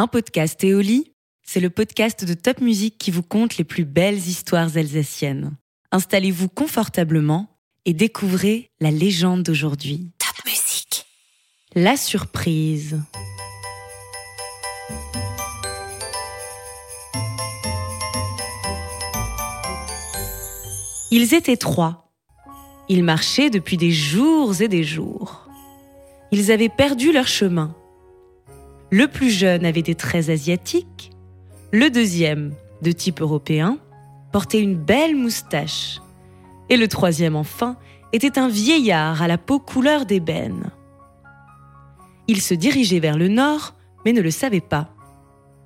Un podcast Éoli, c'est le podcast de Top Music qui vous conte les plus belles histoires alsaciennes. Installez-vous confortablement et découvrez la légende d'aujourd'hui. Top Music. La surprise. Ils étaient trois. Ils marchaient depuis des jours et des jours. Ils avaient perdu leur chemin. Le plus jeune avait des traits asiatiques, le deuxième, de type européen, portait une belle moustache, et le troisième enfin était un vieillard à la peau couleur d'ébène. Il se dirigeait vers le nord, mais ne le savait pas.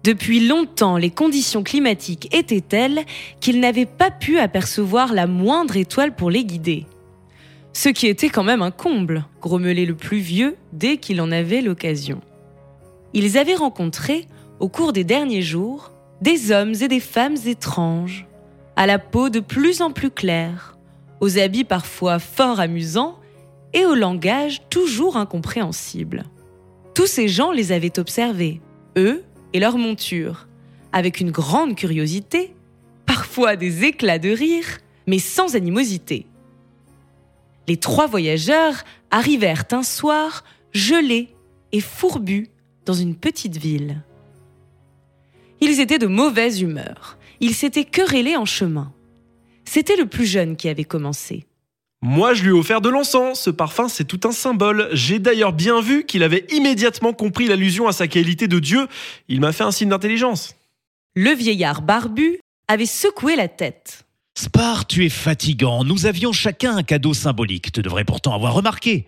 Depuis longtemps, les conditions climatiques étaient telles qu'il n'avait pas pu apercevoir la moindre étoile pour les guider. Ce qui était quand même un comble, grommelait le plus vieux dès qu'il en avait l'occasion. Ils avaient rencontré, au cours des derniers jours, des hommes et des femmes étranges, à la peau de plus en plus claire, aux habits parfois fort amusants et au langage toujours incompréhensible. Tous ces gens les avaient observés, eux et leurs montures, avec une grande curiosité, parfois des éclats de rire, mais sans animosité. Les trois voyageurs arrivèrent un soir gelés et fourbus dans une petite ville. Ils étaient de mauvaise humeur. Ils s'étaient querellés en chemin. C'était le plus jeune qui avait commencé. Moi, je lui ai offert de l'encens. Ce parfum, c'est tout un symbole. J'ai d'ailleurs bien vu qu'il avait immédiatement compris l'allusion à sa qualité de Dieu. Il m'a fait un signe d'intelligence. Le vieillard barbu avait secoué la tête. Spar, tu es fatigant. Nous avions chacun un cadeau symbolique. Tu devrais pourtant avoir remarqué.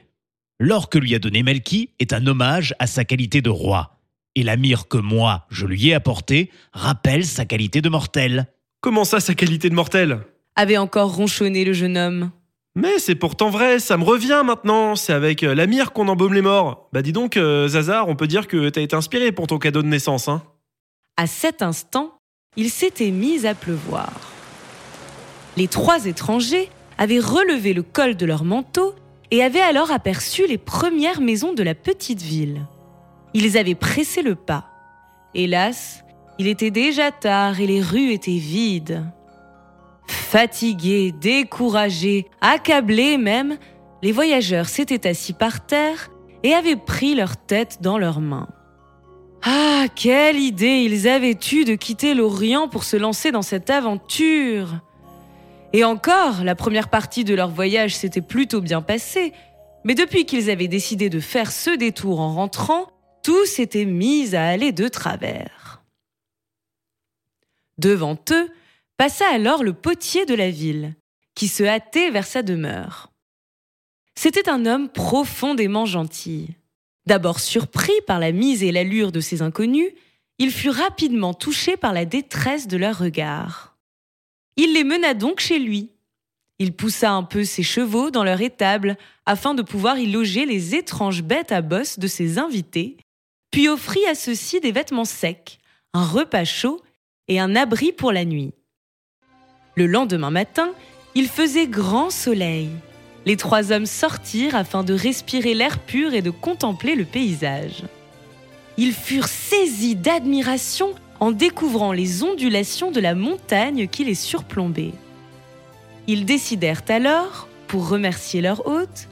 L'or que lui a donné Melki est un hommage à sa qualité de roi. Et la mire que moi, je lui ai apportée, rappelle sa qualité de mortel. Comment ça, sa qualité de mortel? Avait encore ronchonné le jeune homme. Mais c'est pourtant vrai, ça me revient maintenant. C'est avec euh, la mire qu'on embaume les morts. Bah dis donc, euh, Zazar, on peut dire que t'as été inspiré pour ton cadeau de naissance, hein À cet instant, il s'était mis à pleuvoir. Les trois étrangers avaient relevé le col de leur manteau et avaient alors aperçu les premières maisons de la petite ville. Ils avaient pressé le pas. Hélas, il était déjà tard et les rues étaient vides. Fatigués, découragés, accablés même, les voyageurs s'étaient assis par terre et avaient pris leur tête dans leurs mains. Ah, quelle idée ils avaient eue de quitter l'Orient pour se lancer dans cette aventure Et encore, la première partie de leur voyage s'était plutôt bien passée, mais depuis qu'ils avaient décidé de faire ce détour en rentrant, tout s'était mis à aller de travers. Devant eux, passa alors le potier de la ville, qui se hâtait vers sa demeure. C'était un homme profondément gentil. D'abord surpris par la mise et l'allure de ces inconnus, il fut rapidement touché par la détresse de leurs regards. Il les mena donc chez lui. Il poussa un peu ses chevaux dans leur étable afin de pouvoir y loger les étranges bêtes à bosse de ses invités, puis offrit à ceux-ci des vêtements secs, un repas chaud et un abri pour la nuit. Le lendemain matin, il faisait grand soleil. Les trois hommes sortirent afin de respirer l'air pur et de contempler le paysage. Ils furent saisis d'admiration en découvrant les ondulations de la montagne qui les surplombait. Ils décidèrent alors, pour remercier leur hôte,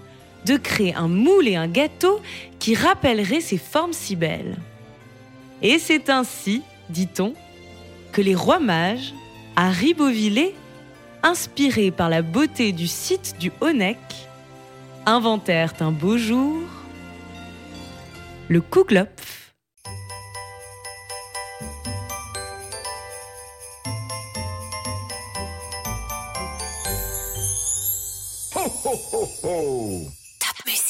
de créer un moule et un gâteau qui rappelleraient ces formes si belles. Et c'est ainsi, dit-on, que les rois mages à Ribeauvillé, inspirés par la beauté du site du Honeck, inventèrent un beau jour le Kuglopf. Ho, ho, ho. Top music.